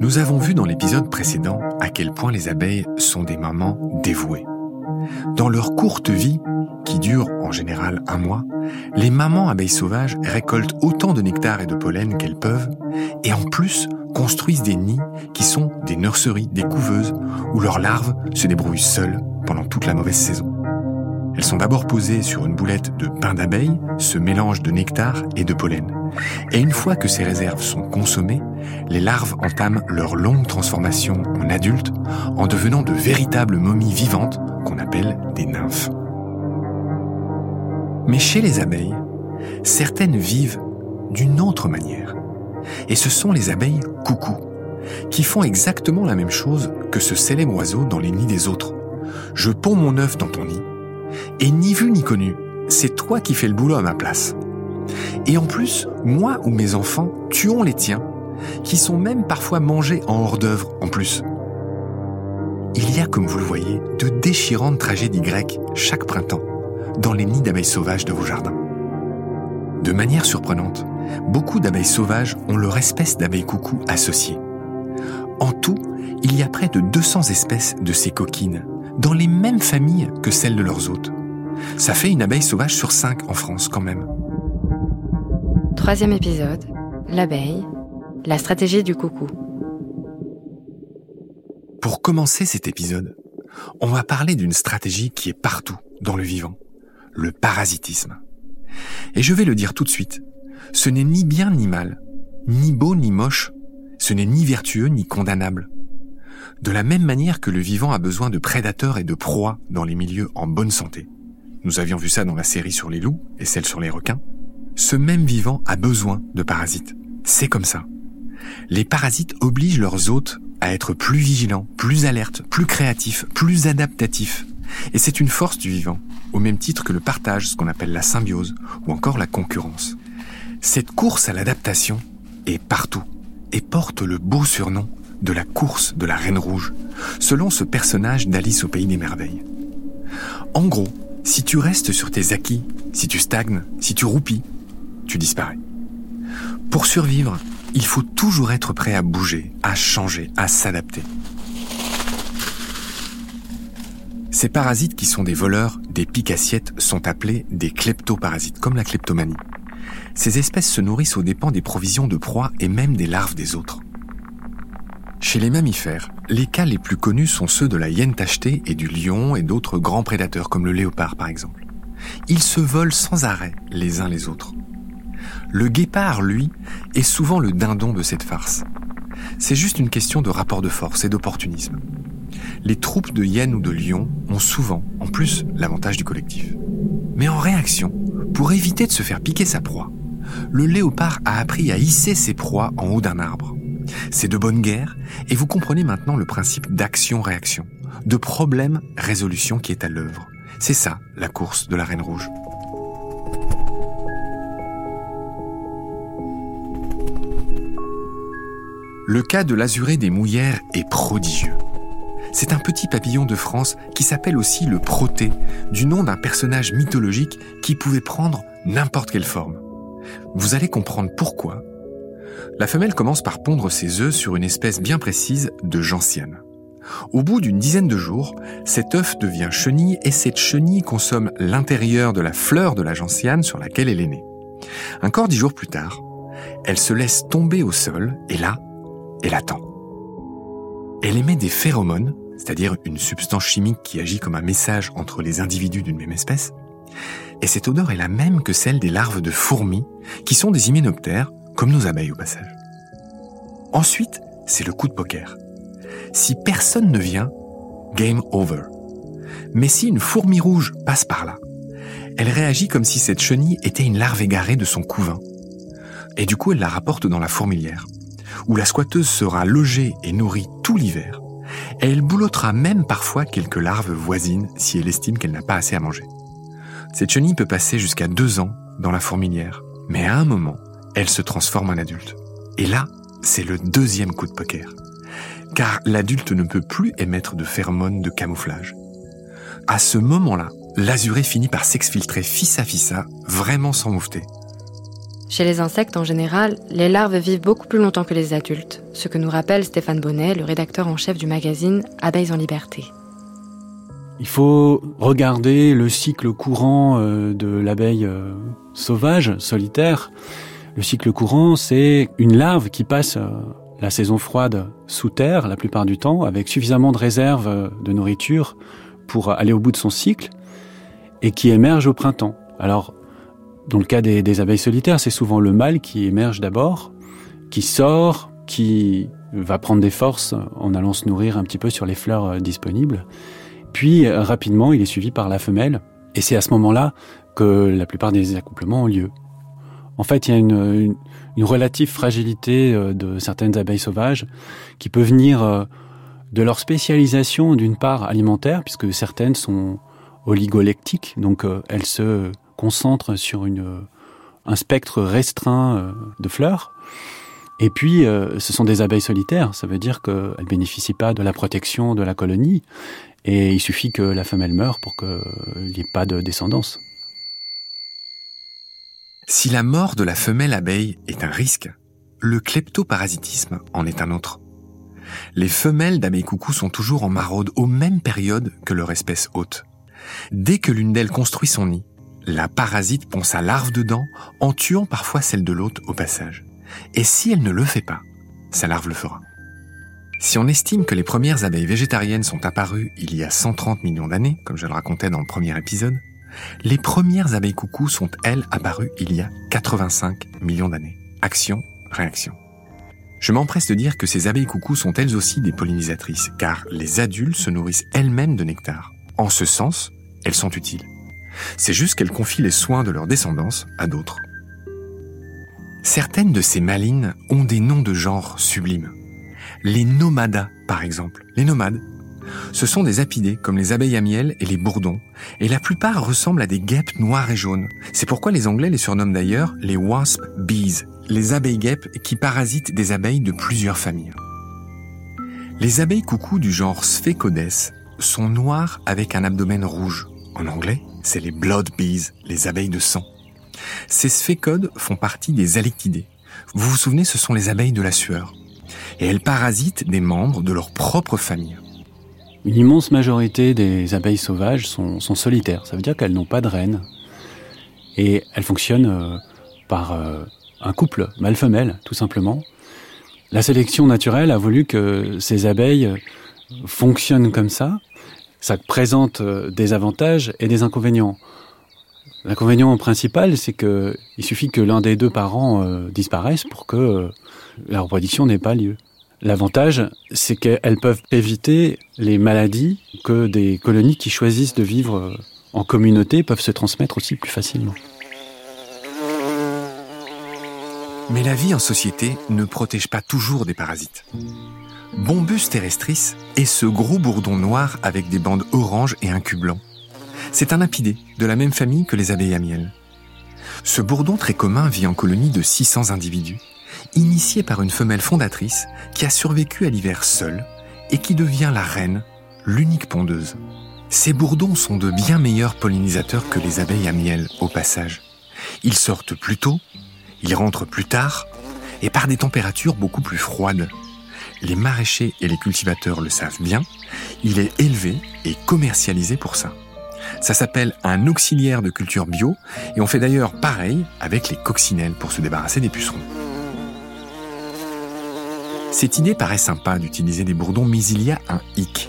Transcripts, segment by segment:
Nous avons vu dans l'épisode précédent à quel point les abeilles sont des mamans dévouées. Dans leur courte vie, qui dure en général un mois, les mamans abeilles sauvages récoltent autant de nectar et de pollen qu'elles peuvent, et en plus construisent des nids qui sont des nurseries, des couveuses, où leurs larves se débrouillent seules pendant toute la mauvaise saison. Elles sont d'abord posées sur une boulette de pain d'abeille, ce mélange de nectar et de pollen. Et une fois que ces réserves sont consommées, les larves entament leur longue transformation en adultes en devenant de véritables momies vivantes qu'on appelle des nymphes. Mais chez les abeilles, certaines vivent d'une autre manière. Et ce sont les abeilles coucou, qui font exactement la même chose que ce célèbre oiseau dans les nids des autres. Je ponds mon œuf dans ton nid, et ni vu ni connu, c'est toi qui fais le boulot à ma place. Et en plus, moi ou mes enfants tuons les tiens, qui sont même parfois mangés en hors d'œuvre en plus. Il y a, comme vous le voyez, de déchirantes tragédies grecques chaque printemps dans les nids d'abeilles sauvages de vos jardins. De manière surprenante, beaucoup d'abeilles sauvages ont leur espèce d'abeilles coucou associée. En tout, il y a près de 200 espèces de ces coquines, dans les mêmes familles que celles de leurs hôtes. Ça fait une abeille sauvage sur cinq en France quand même. Troisième épisode, l'abeille, la stratégie du coucou. Pour commencer cet épisode, on va parler d'une stratégie qui est partout dans le vivant, le parasitisme. Et je vais le dire tout de suite, ce n'est ni bien ni mal, ni beau ni moche, ce n'est ni vertueux ni condamnable. De la même manière que le vivant a besoin de prédateurs et de proies dans les milieux en bonne santé. Nous avions vu ça dans la série sur les loups et celle sur les requins. Ce même vivant a besoin de parasites. C'est comme ça. Les parasites obligent leurs hôtes à être plus vigilants, plus alertes, plus créatifs, plus adaptatifs. Et c'est une force du vivant, au même titre que le partage, ce qu'on appelle la symbiose, ou encore la concurrence. Cette course à l'adaptation est partout et porte le beau surnom de la course de la Reine Rouge, selon ce personnage d'Alice au Pays des Merveilles. En gros, si tu restes sur tes acquis, si tu stagnes, si tu roupis, tu disparais. Pour survivre, il faut toujours être prêt à bouger, à changer, à s'adapter. Ces parasites qui sont des voleurs, des piques-assiettes, sont appelés des kleptoparasites, comme la kleptomanie. Ces espèces se nourrissent aux dépens des provisions de proie et même des larves des autres. Chez les mammifères, les cas les plus connus sont ceux de la hyène tachetée et du lion et d'autres grands prédateurs comme le léopard par exemple. Ils se volent sans arrêt les uns les autres. Le guépard, lui, est souvent le dindon de cette farce. C'est juste une question de rapport de force et d'opportunisme. Les troupes de hyènes ou de lions ont souvent, en plus, l'avantage du collectif. Mais en réaction, pour éviter de se faire piquer sa proie, le léopard a appris à hisser ses proies en haut d'un arbre. C'est de bonne guerre, et vous comprenez maintenant le principe d'action-réaction, de problème-résolution qui est à l'œuvre. C'est ça, la course de la Reine Rouge. Le cas de l'azuré des mouillères est prodigieux. C'est un petit papillon de France qui s'appelle aussi le proté, du nom d'un personnage mythologique qui pouvait prendre n'importe quelle forme. Vous allez comprendre pourquoi. La femelle commence par pondre ses œufs sur une espèce bien précise de gentiane. Au bout d'une dizaine de jours, cet œuf devient chenille et cette chenille consomme l'intérieur de la fleur de la gentiane sur laquelle elle est née. Encore dix jours plus tard, elle se laisse tomber au sol et là, elle attend. Elle émet des phéromones, c'est-à-dire une substance chimique qui agit comme un message entre les individus d'une même espèce, et cette odeur est la même que celle des larves de fourmis, qui sont des hyménoptères, comme nos abeilles au passage. Ensuite, c'est le coup de poker. Si personne ne vient, game over. Mais si une fourmi rouge passe par là, elle réagit comme si cette chenille était une larve égarée de son couvain. Et du coup, elle la rapporte dans la fourmilière où la squatteuse sera logée et nourrie tout l'hiver. Et elle boulottera même parfois quelques larves voisines si elle estime qu'elle n'a pas assez à manger. Cette chenille peut passer jusqu'à deux ans dans la fourmilière, mais à un moment, elle se transforme en adulte. Et là, c'est le deuxième coup de poker. Car l'adulte ne peut plus émettre de phéromones de camouflage. À ce moment-là, l'azuré finit par s'exfiltrer fils à fissa, vraiment sans moufter. Chez les insectes en général, les larves vivent beaucoup plus longtemps que les adultes, ce que nous rappelle Stéphane Bonnet, le rédacteur en chef du magazine Abeilles en liberté. Il faut regarder le cycle courant euh, de l'abeille euh, sauvage, solitaire. Le cycle courant, c'est une larve qui passe euh, la saison froide sous terre la plupart du temps, avec suffisamment de réserves de nourriture pour aller au bout de son cycle, et qui émerge au printemps. Alors, dans le cas des, abeilles solitaires, c'est souvent le mâle qui émerge d'abord, qui sort, qui va prendre des forces en allant se nourrir un petit peu sur les fleurs euh, disponibles. Puis euh, rapidement, il est suivi par la femelle. Et c'est à ce moment-là que la plupart des accouplements ont lieu. En fait, il y a une, relative fragilité euh, de certaines abeilles sauvages qui peut venir de leur spécialisation d'une part alimentaire, puisque certaines sont oligolectiques, donc elles se concentre sur un spectre restreint euh, de fleurs. Et puis, euh, ce sont des abeilles solitaires. Ça veut dire qu'elles ne bénéficient pas de la protection de la colonie. Et il suffit que la femelle meure pour qu'il n'y ait pas de descendance. Si la mort de la femelle abeille est un risque, le kleptoparasitisme en est un autre. Les femelles d'abeilles coucou sont toujours en maraude aux mêmes périodes que leur espèce hôte. Dès que l'une d'elles construit son nid, la parasite pond sa larve dedans en tuant parfois celle de l'hôte au passage. Et si elle ne le fait pas, sa larve le fera. Si on estime que les premières abeilles végétariennes sont apparues il y a 130 millions d'années, comme je le racontais dans le premier épisode, les premières abeilles coucou sont, elles, apparues il y a 85 millions d'années. Action, réaction. Je m'empresse de dire que ces abeilles coucou sont elles aussi des pollinisatrices, car les adultes se nourrissent elles-mêmes de nectar. En ce sens, elles sont utiles. C'est juste qu'elles confient les soins de leur descendance à d'autres. Certaines de ces malines ont des noms de genre sublimes. Les nomadas, par exemple. Les nomades. Ce sont des apidés comme les abeilles à miel et les bourdons, et la plupart ressemblent à des guêpes noires et jaunes. C'est pourquoi les Anglais les surnomment d'ailleurs les wasp bees, les abeilles guêpes qui parasitent des abeilles de plusieurs familles. Les abeilles coucou du genre Sphecodes sont noires avec un abdomen rouge. En anglais, c'est les blood bees, les abeilles de sang. Ces sphécodes font partie des alectidés. Vous vous souvenez, ce sont les abeilles de la sueur. Et elles parasitent des membres de leur propre famille. Une immense majorité des abeilles sauvages sont, solitaires. Ça veut dire qu'elles n'ont pas de reine. Et elles fonctionnent euh, par euh, un couple mâle-femelle, tout simplement. La sélection naturelle a voulu que ces abeilles fonctionnent comme ça ça présente euh, des avantages et des inconvénients. L'inconvénient principal, c'est que il suffit que l'un des deux parents euh, disparaisse pour que euh, la reproduction n'ait pas lieu. L'avantage, c'est qu'elles peuvent éviter les maladies que des colonies qui choisissent de vivre en communauté peuvent se transmettre aussi plus facilement. Mais la vie en société ne protège pas toujours des parasites. Bombus terrestris est ce gros bourdon noir avec des bandes oranges et un cul blanc. C'est un apidé de la même famille que les abeilles à miel. Ce bourdon très commun vit en colonie de 600 individus, initié par une femelle fondatrice qui a survécu à l'hiver seule et qui devient la reine, l'unique pondeuse. Ces bourdons sont de bien meilleurs pollinisateurs que les abeilles à miel au passage. Ils sortent plus tôt, ils rentrent plus tard et par des températures beaucoup plus froides les maraîchers et les cultivateurs le savent bien, il est élevé et commercialisé pour ça. Ça s'appelle un auxiliaire de culture bio et on fait d'ailleurs pareil avec les coccinelles pour se débarrasser des pucerons. Cette idée paraît sympa d'utiliser des bourdons, mais il y a un hic.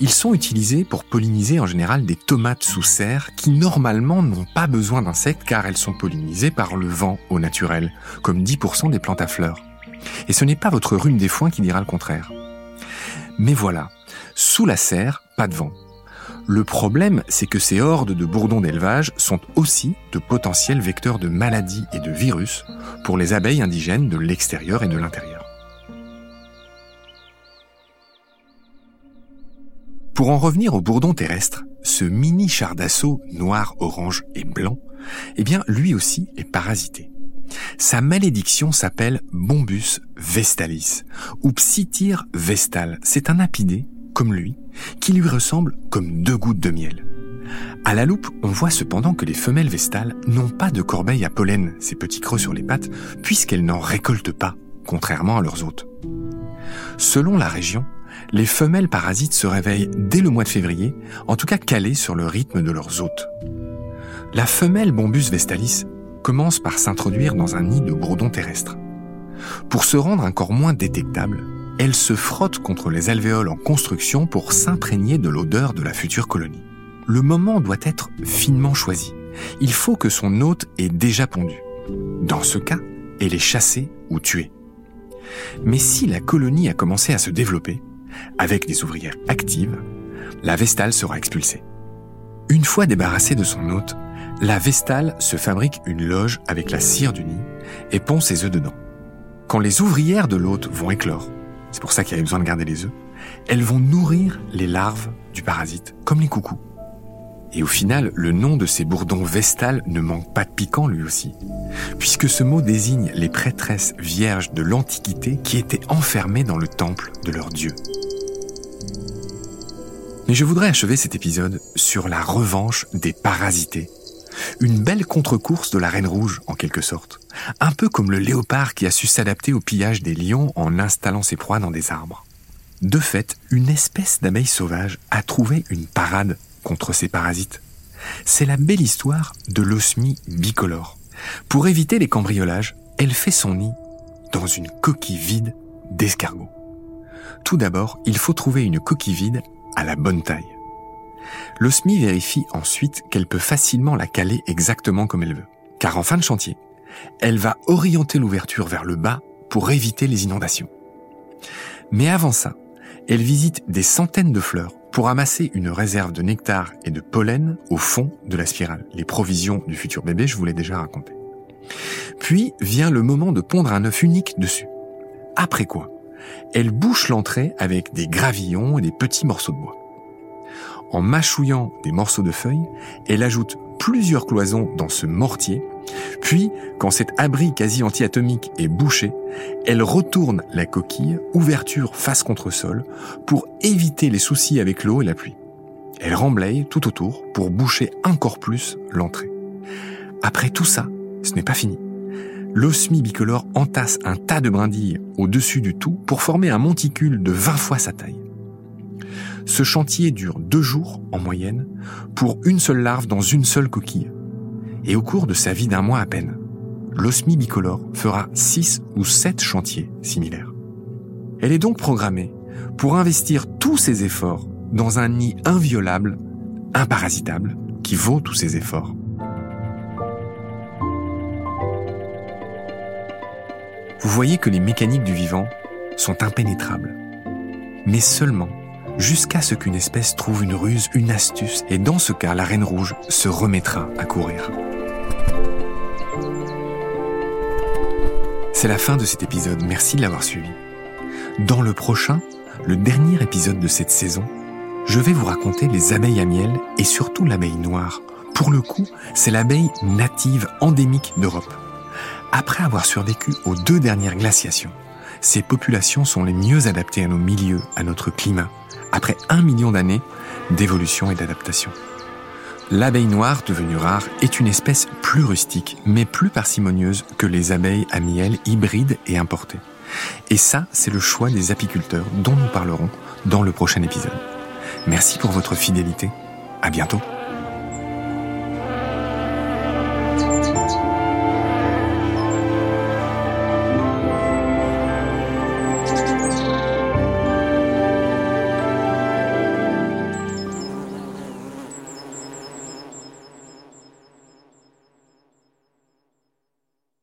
Ils sont utilisés pour polliniser en général des tomates sous serre qui normalement n'ont pas besoin d'insectes car elles sont pollinisées par le vent au naturel, comme 10% des plantes à fleurs. Et ce n'est pas votre rhume des foins qui dira le contraire. Mais voilà, sous la serre, pas de vent. Le problème, c'est que ces hordes de bourdons d'élevage sont aussi de potentiels vecteurs de maladies et de virus pour les abeilles indigènes de l'extérieur et de l'intérieur. Pour en revenir au bourdon terrestre, ce mini char d'assaut noir, orange et blanc, eh bien, lui aussi est parasité. Sa malédiction s'appelle Bombus vestalis ou Psityr vestal. C'est un apidé, comme lui, qui lui ressemble comme deux gouttes de miel. À la loupe, on voit cependant que les femelles vestales n'ont pas de corbeille à pollen, ces petits creux sur les pattes, puisqu'elles n'en récoltent pas, contrairement à leurs hôtes. Selon la région, les femelles parasites se réveillent dès le mois de février, en tout cas calées sur le rythme de leurs hôtes. La femelle Bombus vestalis commence par s'introduire dans un nid de bourdon terrestre. Pour se rendre encore moins détectable, elle se frotte contre les alvéoles en construction pour s'imprégner de l'odeur de la future colonie. Le moment doit être finement choisi. Il faut que son hôte ait déjà pondu. Dans ce cas, elle est chassée ou tuée. Mais si la colonie a commencé à se développer, avec des ouvrières actives, la Vestale sera expulsée. Une fois débarrassée de son hôte, la Vestale se fabrique une loge avec la cire du nid et pond ses œufs dedans. Quand les ouvrières de l'hôte vont éclore, c'est pour ça qu'il y a besoin de garder les œufs, elles vont nourrir les larves du parasite, comme les coucous. Et au final, le nom de ces bourdons vestales ne manque pas de piquant lui aussi, puisque ce mot désigne les prêtresses vierges de l'Antiquité qui étaient enfermées dans le temple de leur dieu. Mais je voudrais achever cet épisode sur la revanche des parasités. Une belle contre-course de la Reine Rouge, en quelque sorte. Un peu comme le léopard qui a su s'adapter au pillage des lions en installant ses proies dans des arbres. De fait, une espèce d'abeille sauvage a trouvé une parade contre ces parasites. C'est la belle histoire de l'osmie bicolore. Pour éviter les cambriolages, elle fait son nid dans une coquille vide d'escargot. Tout d'abord, il faut trouver une coquille vide à la bonne taille. L'osmie vérifie ensuite qu'elle peut facilement la caler exactement comme elle veut. Car en fin de chantier, elle va orienter l'ouverture vers le bas pour éviter les inondations. Mais avant ça, elle visite des centaines de fleurs pour amasser une réserve de nectar et de pollen au fond de la spirale. Les provisions du futur bébé, je vous l'ai déjà raconté. Puis vient le moment de pondre un œuf unique dessus. Après quoi, elle bouche l'entrée avec des gravillons et des petits morceaux de bois. En mâchouillant des morceaux de feuilles, elle ajoute plusieurs cloisons dans ce mortier, puis, quand cet abri quasi antiatomique est bouché, elle retourne la coquille, ouverture face contre sol, pour éviter les soucis avec l'eau et la pluie. Elle remblaye tout autour pour boucher encore plus l'entrée. Après tout ça, ce n'est pas fini l'osmie bicolore entasse un tas de brindilles au-dessus du tout pour former un monticule de 20 fois sa taille. Ce chantier dure deux jours en moyenne pour une seule larve dans une seule coquille. Et au cours de sa vie d'un mois à peine, l'osmie bicolore fera six ou sept chantiers similaires. Elle est donc programmée pour investir tous ses efforts dans un nid inviolable, imparasitable, qui vaut tous ses efforts. vous voyez que les mécaniques du vivant sont impénétrables. Mais seulement jusqu'à ce qu'une espèce trouve une ruse, une astuce, et dans ce cas, la reine rouge se remettra à courir. C'est la fin de cet épisode, merci de l'avoir suivi. Dans le prochain, le dernier épisode de cette saison, je vais vous raconter les abeilles à miel et surtout l'abeille noire. Pour le coup, c'est l'abeille native endémique d'Europe. Après avoir survécu aux deux dernières glaciations, ces populations sont les mieux adaptées à nos milieux, à notre climat, après un million d'années d'évolution et d'adaptation. L'abeille noire, devenue rare, est une espèce plus rustique, mais plus parcimonieuse que les abeilles à miel hybrides et importées. Et ça, c'est le choix des apiculteurs dont nous parlerons dans le prochain épisode. Merci pour votre fidélité. À bientôt.